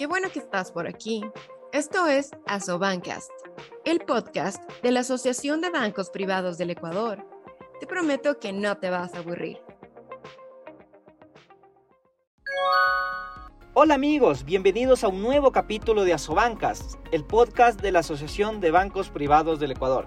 qué bueno que estás por aquí. Esto es Asobancast, el podcast de la Asociación de Bancos Privados del Ecuador. Te prometo que no te vas a aburrir. Hola amigos, bienvenidos a un nuevo capítulo de Asobancast, el podcast de la Asociación de Bancos Privados del Ecuador.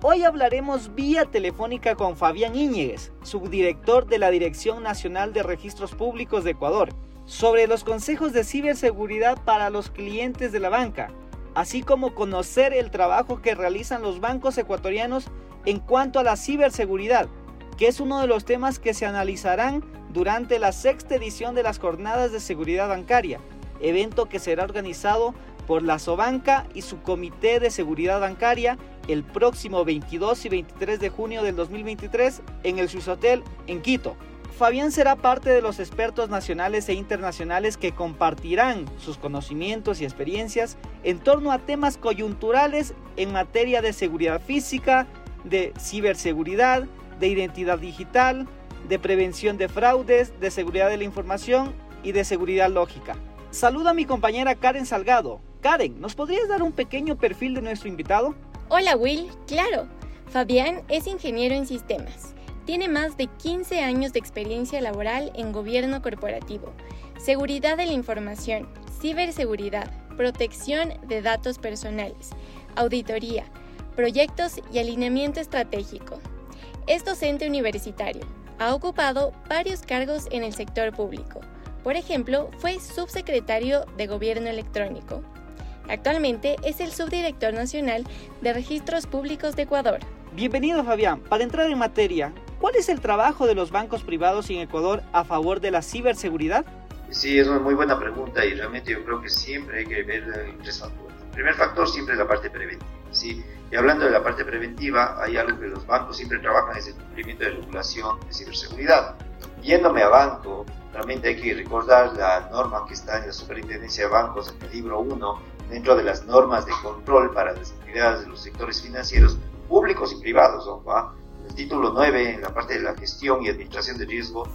Hoy hablaremos vía telefónica con Fabián Íñiguez, subdirector de la Dirección Nacional de Registros Públicos de Ecuador, sobre los consejos de ciberseguridad para los clientes de la banca, así como conocer el trabajo que realizan los bancos ecuatorianos en cuanto a la ciberseguridad, que es uno de los temas que se analizarán durante la sexta edición de las Jornadas de Seguridad Bancaria, evento que será organizado por la Sobanca y su Comité de Seguridad Bancaria el próximo 22 y 23 de junio del 2023 en el Swiss Hotel en Quito. Fabián será parte de los expertos nacionales e internacionales que compartirán sus conocimientos y experiencias en torno a temas coyunturales en materia de seguridad física, de ciberseguridad, de identidad digital, de prevención de fraudes, de seguridad de la información y de seguridad lógica. Saluda a mi compañera Karen Salgado. Karen, ¿nos podrías dar un pequeño perfil de nuestro invitado? Hola Will, claro. Fabián es ingeniero en sistemas. Tiene más de 15 años de experiencia laboral en gobierno corporativo, seguridad de la información, ciberseguridad, protección de datos personales, auditoría, proyectos y alineamiento estratégico. Es docente universitario. Ha ocupado varios cargos en el sector público. Por ejemplo, fue subsecretario de Gobierno Electrónico, Actualmente es el subdirector nacional de Registros Públicos de Ecuador. Bienvenido Fabián. Para entrar en materia, ¿cuál es el trabajo de los bancos privados en Ecuador a favor de la ciberseguridad? Sí, es una muy buena pregunta y realmente yo creo que siempre hay que ver tres factores. El primer factor siempre es la parte preventiva. ¿sí? Y hablando de la parte preventiva, hay algo que los bancos siempre trabajan, es el cumplimiento de regulación de ciberseguridad. Yéndome a banco, realmente hay que recordar la norma que está en la Superintendencia de Bancos en el libro 1 dentro de las normas de control para las actividades de los sectores financieros públicos y privados. ¿no? El título 9, en la parte de la gestión y administración de riesgo,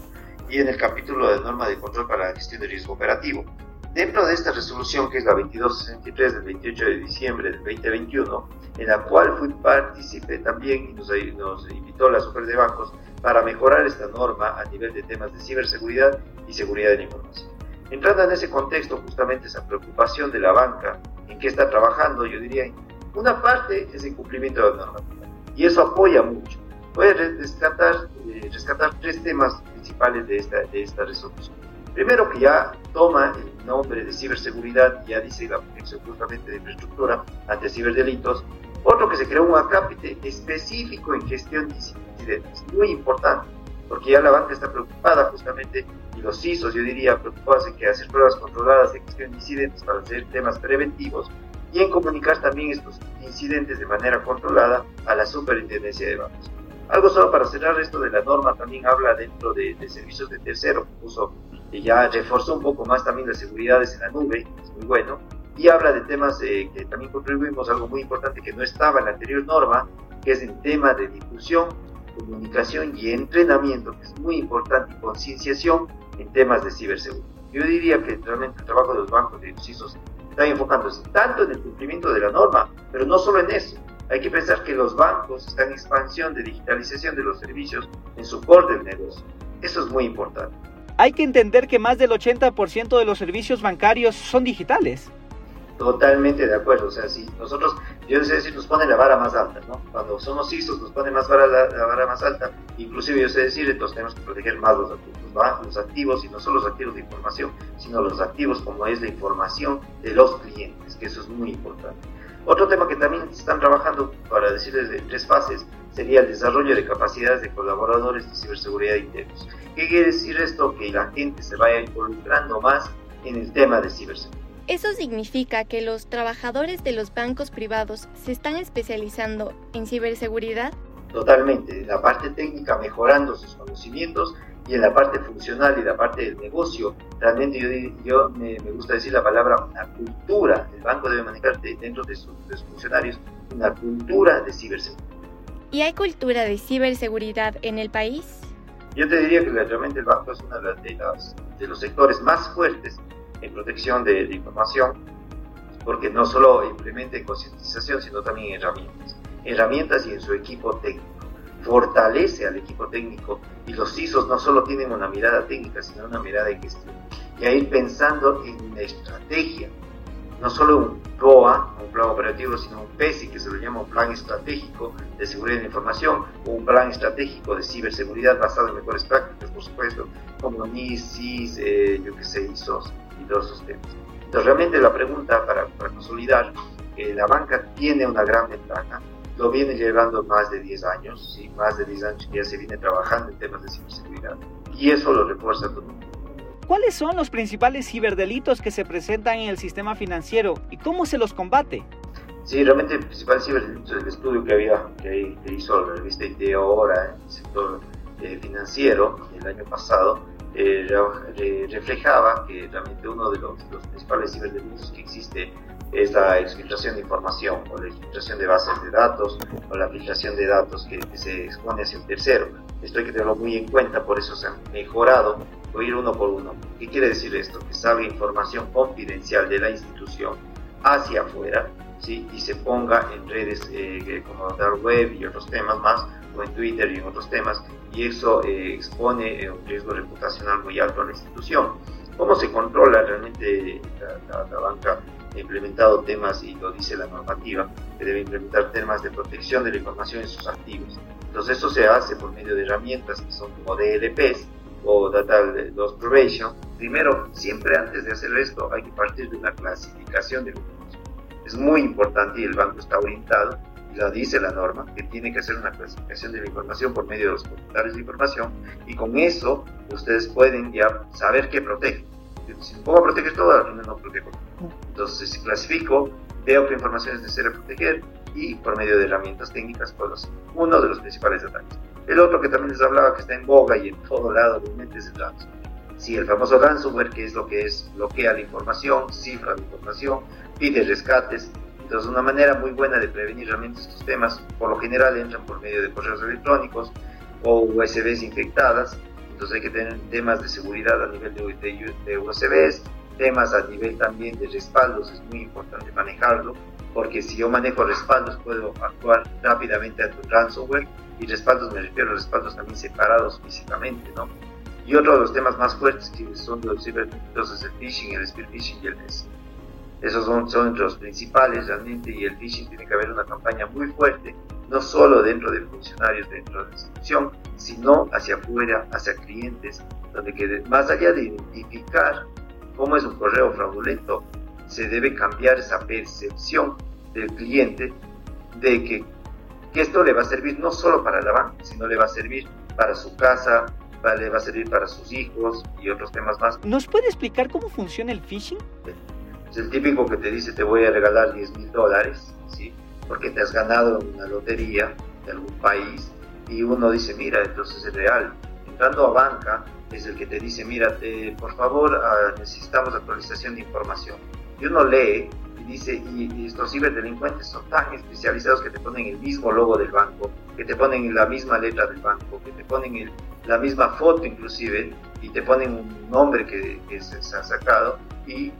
y en el capítulo de norma de control para la gestión de riesgo operativo. Dentro de esta resolución, que es la 2263 del 28 de diciembre del 2021, en la cual fui partícipe también y nos, nos invitó la Super de Bancos para mejorar esta norma a nivel de temas de ciberseguridad y seguridad de la información. Entrando en ese contexto, justamente esa preocupación de la banca, en qué está trabajando, yo diría, una parte es el cumplimiento de la normativa, y eso apoya mucho. Voy a rescatar, eh, rescatar tres temas principales de esta, resolución. Primero, que ya toma el nombre de ciberseguridad, ya dice la protección justamente de infraestructura ante ciberdelitos. Otro, que se creó un acápite específico en gestión de incidentes, muy importante porque ya la banca está preocupada justamente, y los CISOs, yo diría, preocupados en que hacer pruebas controladas de gestión de incidentes para hacer temas preventivos y en comunicar también estos incidentes de manera controlada a la superintendencia de bancos. Algo solo para cerrar esto de la norma, también habla dentro de, servicios de tercero, puso y ya reforzó un poco más también las seguridades en la nube, es muy bueno, y habla de temas eh, que también contribuimos, algo muy importante que no estaba en la anterior norma, que es el tema de difusión comunicación y entrenamiento, que es muy importante, y concienciación en temas de ciberseguridad. Yo diría que realmente el trabajo de los bancos de los está enfocándose tanto en el cumplimiento de la norma, pero no solo en eso. Hay que pensar que los bancos están en expansión de digitalización de los servicios en su core del negocio. Eso es muy importante. Hay que entender que más del 80% de los servicios bancarios son digitales. Totalmente de acuerdo. O sea, si nosotros, yo sé decir, nos pone la vara más alta, ¿no? Cuando somos ISOs nos pone más vara, la, vara más alta. Inclusive yo sé decir, entonces tenemos que proteger más los, los, los activos y no solo los activos de información, sino los activos como es la información de los clientes, que eso es muy importante. Otro tema que también están trabajando, para decirles en tres fases, sería el desarrollo de capacidades de colaboradores de ciberseguridad internos. ¿Qué quiere decir esto? Que la gente se vaya involucrando más en el tema de ciberseguridad. Eso significa que los trabajadores de los bancos privados se están especializando en ciberseguridad. Totalmente, en la parte técnica mejorando sus conocimientos y en la parte funcional y la parte del negocio, realmente yo, me, gusta decir la palabra una cultura. El banco debe manejar dentro de sus, funcionarios una cultura de ciberseguridad. ¿Y hay cultura de ciberseguridad en el país? Yo te diría que realmente el banco es uno de, de los sectores más fuertes en protección de, de información, porque no solo implementa en concientización, sino también en herramientas. Herramientas y en su equipo técnico. Fortalece al equipo técnico y los CISOs no solo tienen una mirada técnica, sino una mirada de gestión. Y a ir pensando en una estrategia no solo un PROA, un plan operativo, sino un PESI, que se lo llama un plan estratégico de seguridad de la información, o un plan estratégico de ciberseguridad basado en mejores prácticas, por supuesto, como NIS, CIS, eh, yo qué sé, ISOs y todos esos temas. Entonces, realmente la pregunta para, para consolidar, eh, la banca tiene una gran ventaja, lo viene llevando más de 10 años, ¿sí? más de 10 años que ya se viene trabajando en temas de ciberseguridad, y eso lo refuerza todo el. ¿Cuáles son los principales ciberdelitos que se presentan en el sistema financiero y cómo se los combate? Sí, realmente el principal ciberdelito del estudio que había que, hizo la revista ITEO ahora en el sector eh, financiero el año pasado eh, reflejaba que realmente uno de los, los, principales ciberdelitos que existe es la exfiltración de información o la exfiltración de bases de datos o la filtración de datos que, que se expone hacia un tercero. Esto hay que tenerlo muy en cuenta, por eso se han mejorado o ir uno por uno. ¿Qué quiere decir esto? Que salga información confidencial de la institución hacia afuera ¿sí? y se ponga en redes eh, como Dark Web y otros temas más, o en Twitter y en otros temas, y eso eh, expone eh, un riesgo reputacional muy alto a la institución. ¿Cómo se controla realmente la, la, banca? Implementado temas, y lo dice la normativa, que debe implementar temas de protección de la información en sus activos. Entonces, eso se hace por medio de herramientas que son como DLPs, o Data Loss Prevention, primero, siempre antes de hacer esto, hay que partir de una clasificación de información. Es muy importante y el banco está orientado, lo dice la norma, que tiene que hacer una clasificación de la información por medio de los portales de información, y con eso ustedes pueden ya saber qué protege. Si puedo proteger todo, al final no protejo. Entonces, si clasifico, veo qué información es necesaria proteger, y por medio de herramientas técnicas puedo hacer uno de los principales ataques. El otro que también les hablaba que está en boga y en todo lado realmente es el ransomware. Sí, el famoso ransomware, que es lo que es, bloquea la información, cifra la información, pide rescates. Entonces, una manera muy buena de prevenir realmente estos temas, por lo general entran por medio de correos electrónicos o USBs infectadas. Entonces, hay que tener temas de seguridad a nivel de, de, de USBs, temas a nivel también de respaldos, es muy importante manejarlo, porque si yo manejo respaldos puedo actuar rápidamente ante un ransomware y respaldos me refiero a respaldos también separados físicamente, ¿no? Y otro de los temas más fuertes que son los ciberdelitos es el phishing, el spear phishing y el phishing. Esos son, son los principales realmente y el phishing tiene que haber una campaña muy fuerte, no solo dentro de funcionarios dentro de la institución, sino hacia afuera, hacia clientes, donde que más allá de identificar cómo es un correo fraudulento, se debe cambiar esa percepción del cliente de que que esto le va a servir no solo para la banca, sino le va a servir para su casa, le va a servir para sus hijos y otros temas más. ¿Nos puede explicar cómo funciona el phishing? Es el típico que te dice te voy a regalar 10 mil dólares. Porque te has ganado una lotería de algún país y uno dice, mira, entonces es real. Entrando a banca es el que te dice, mira, por favor ah, necesitamos actualización de información. Y uno lee dice, y, estos ciberdelincuentes son tan especializados que te ponen el mismo logo del banco, que te ponen la misma letra del banco, que te ponen la misma foto inclusive, y te ponen un nombre que, se, ha sacado, y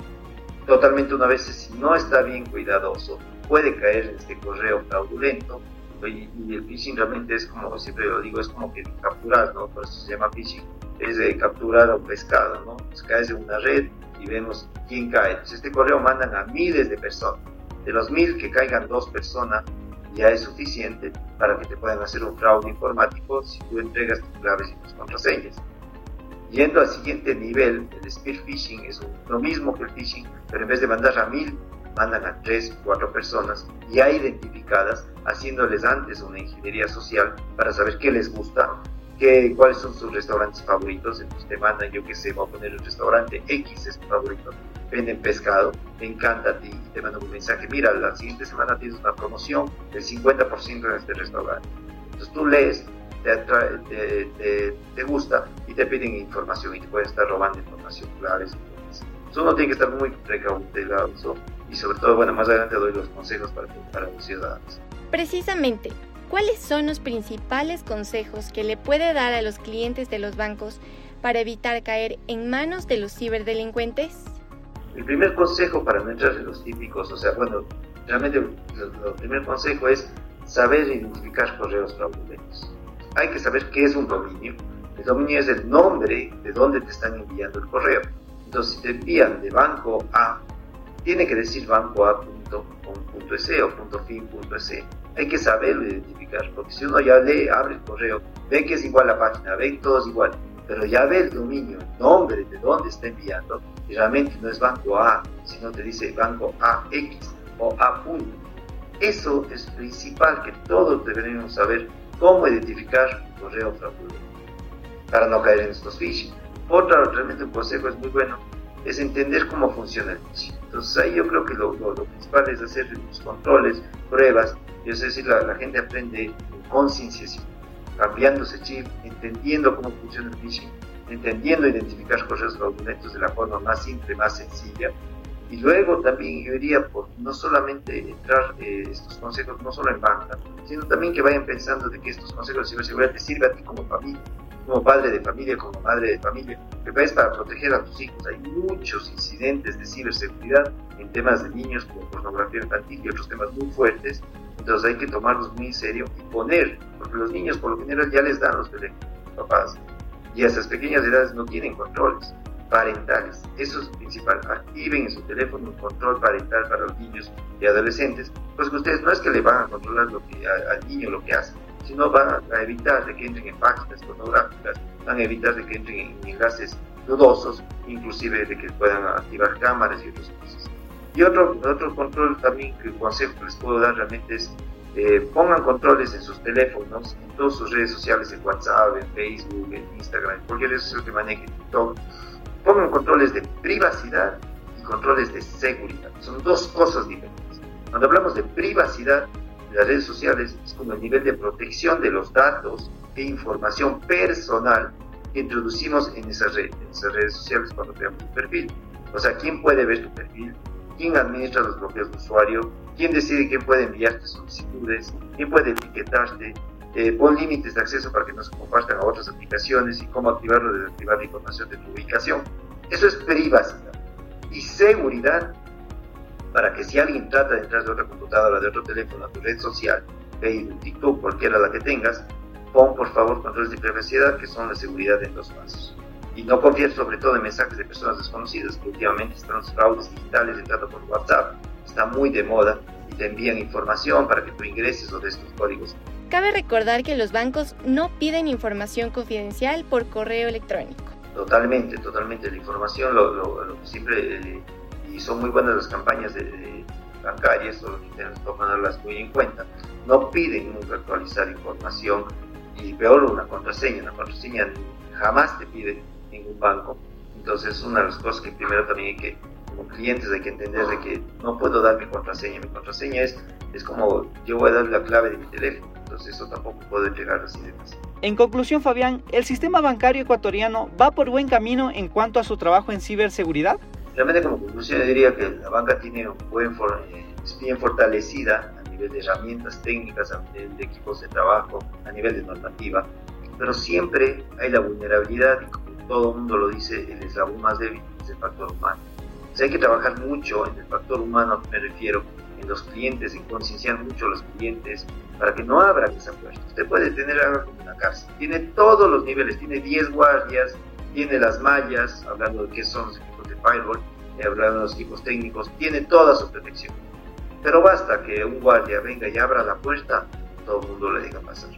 totalmente una vez, si no está bien cuidadoso, puede caer este correo fraudulento, y, el phishing realmente es como, siempre lo digo, es como que capturar, ¿no? Por eso se llama phishing, es de capturar a un pescado, ¿no? Pues caes en una red, y vemos quién cae. Entonces, este correo mandan a miles de personas. De los mil que caigan dos personas, ya es suficiente para que te puedan hacer un fraude informático si tú entregas tus claves y tus contraseñas. Yendo al siguiente nivel, el spear phishing es lo mismo que el phishing, pero en vez de mandar a mil, mandan a tres, cuatro personas ya identificadas, haciéndoles antes una ingeniería social para saber qué les gusta, cuáles son sus restaurantes favoritos, entonces te mandan, yo que sé, voy a poner el restaurante X es tu favorito, venden pescado, te encanta a ti, te mandan un mensaje, mira, la siguiente semana tienes una promoción del 50% en este restaurante. Entonces tú lees, te, te, te, gusta y te piden información y te pueden estar robando información claves. Entonces uno tiene que estar muy precauteloso y sobre todo, bueno, más adelante doy los consejos para, para los ciudadanos. Precisamente, ¿Cuáles son los principales consejos que le puede dar a los clientes de los bancos para evitar caer en manos de los ciberdelincuentes? El primer consejo para no entrar en los típicos, o sea, bueno, realmente el primer consejo es saber identificar correos fraudulentos. Hay que saber qué es un dominio. El dominio es el nombre de dónde te están enviando el correo. Entonces, si te envían de banco A, tiene que decir banco o .fin.es. Hay que saberlo identificar, porque si uno ya lee, abre el correo, ve que es igual la página, ve que todo es igual, pero ya ve el dominio, el nombre de dónde está enviando, y realmente no es banco A, sino te dice banco AX o A. Eso es principal que todos deberíamos saber cómo identificar un correo fraudulento para no caer en estos phishing. Otro, realmente un consejo es muy bueno, es entender cómo funciona el phishing. Entonces ahí yo creo que lo, principal es hacer los controles, pruebas, y es decir, la, gente aprende concienciación, cambiándose chip, entendiendo cómo funciona el phishing, entendiendo identificar correos fraudulentos de la forma más simple, más sencilla, y luego también yo diría por no solamente entrar eh, estos consejos, no solo en banca, sino también que vayan pensando de que estos consejos de ciberseguridad te sirven a ti como familia, como padre de familia, como madre de familia, que es para proteger a tus hijos. Hay muchos incidentes de ciberseguridad en temas de niños como pornografía infantil y otros temas muy fuertes, entonces hay que tomarlos muy en serio y poner, porque los niños por lo general ya les dan los teléfonos, papás, y a esas pequeñas edades no tienen controles parentales. Eso es principal. Activen en su teléfono un control parental para los niños y adolescentes, pues que ustedes no es que le van a controlar lo que, al niño lo que hace, sino van a evitar de que entren en páginas pornográficas, van a evitar de que entren en enlaces dudosos, inclusive de que puedan activar cámaras y otras cosas. Y otro, otro control también, que consejo que les puedo dar realmente es eh, pongan controles en sus teléfonos, en todas sus redes sociales, en WhatsApp, en Facebook, en Instagram, en cualquier red social que manejen, TikTok. Pongan controles de privacidad y controles de seguridad. Son dos cosas diferentes. Cuando hablamos de privacidad, las redes sociales es como el nivel de protección de los datos e información personal que introducimos en esas, redes, en esas redes sociales cuando creamos un perfil. O sea, ¿quién puede ver tu perfil? ¿Quién administra los bloqueos de usuario? ¿Quién decide quién puede enviarte solicitudes? ¿Quién puede etiquetarte? Eh, pon límites de acceso para que no se compartan a otras aplicaciones y cómo activarlo o desactivar la información de tu ubicación. Eso es privacidad. Y seguridad para que si alguien trata de entrar de otra computadora, de otro teléfono, a tu red social, Facebook, TikTok, cualquiera la que tengas, pon por favor controles de privacidad que son la seguridad en dos pasos. Y no confíes sobre todo en mensajes de personas desconocidas, que últimamente están los fraudes digitales entrando por WhatsApp, está muy de moda y te envían información para que tú ingreses o des tus códigos. Cabe recordar que los bancos no piden información confidencial por correo electrónico. Totalmente, totalmente. La información lo, lo, siempre eh, y son muy buenas las campañas de, bancarias, que tenemos que tomarlas muy en cuenta. No piden nunca actualizar información y peor una contraseña. Una contraseña jamás te pide ningún banco. Entonces, una de las cosas que primero también hay que, como clientes, hay que entender de que no puedo dar mi contraseña. Mi contraseña es, es como yo voy a dar la clave de mi teléfono. Entonces, eso tampoco puedo entregar así de fácil. En conclusión, Fabián, ¿el sistema bancario ecuatoriano va por buen camino en cuanto a su trabajo en ciberseguridad? Realmente como conclusión yo diría que la banca tiene un buen es bien fortalecida a nivel de herramientas técnicas, a nivel de equipos de trabajo, a nivel de normativa, pero siempre hay la vulnerabilidad y como todo mundo lo dice, el eslabón más débil es el factor humano. O hay que trabajar mucho en el factor humano, me refiero, en los clientes, en concienciar mucho a los clientes para que no abran esa puerta. Usted puede tener algo como una cárcel. Tiene todos los niveles, tiene 10 guardias, tiene las mallas, hablando de qué son de firewall, eh, hablando de los equipos técnicos, tiene toda su protección. Pero basta que un guardia venga y abra la puerta, todo el mundo le diga pasar.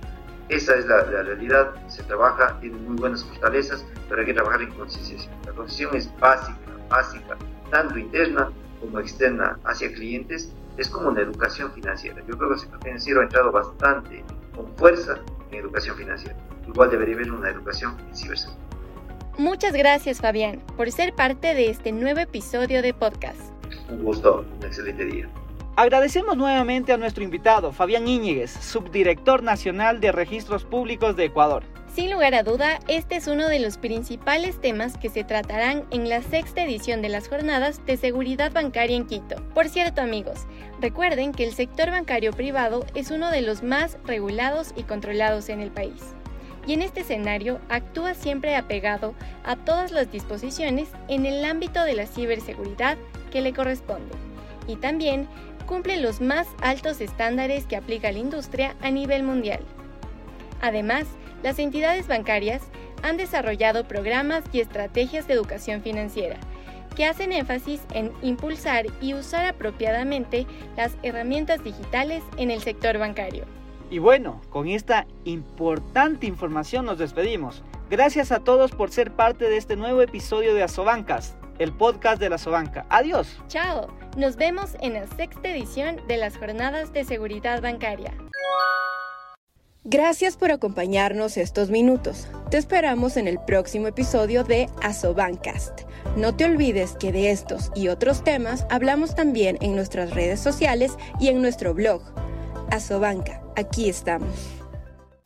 Esa es la, realidad, se trabaja, tiene muy buenas fortalezas, pero hay que trabajar en concienciación. La concienciación es básica, básica, tanto interna como externa hacia clientes, es como una educación financiera. Yo creo que el sector financiero ha entrado bastante con fuerza en educación financiera. Igual debería haber una educación en ciberseguridad. Muchas gracias Fabián por ser parte de este nuevo episodio de podcast. Un gusto, un excelente día. Agradecemos nuevamente a nuestro invitado, Fabián Íñiguez, subdirector nacional de Registros Públicos de Ecuador. Sin lugar a duda, este es uno de los principales temas que se tratarán en la sexta edición de las jornadas de seguridad bancaria en Quito. Por cierto, amigos, recuerden que el sector bancario privado es uno de los más regulados y controlados en el país. Y en este escenario actúa siempre apegado a todas las disposiciones en el ámbito de la ciberseguridad que le corresponde y también cumple los más altos estándares que aplica la industria a nivel mundial. Además, las entidades bancarias han desarrollado programas y estrategias de educación financiera que hacen énfasis en impulsar y usar apropiadamente las herramientas digitales en el sector bancario. Y bueno, con esta importante información nos despedimos. Gracias a todos por ser parte de este nuevo episodio de Asobancas, el podcast de la Asobanca. Adiós. Chao. Nos vemos en la sexta edición de las Jornadas de Seguridad Bancaria. Gracias por acompañarnos estos minutos. Te esperamos en el próximo episodio de Asobancast. No te olvides que de estos y otros temas hablamos también en nuestras redes sociales y en nuestro blog. Asobanca, aquí estamos.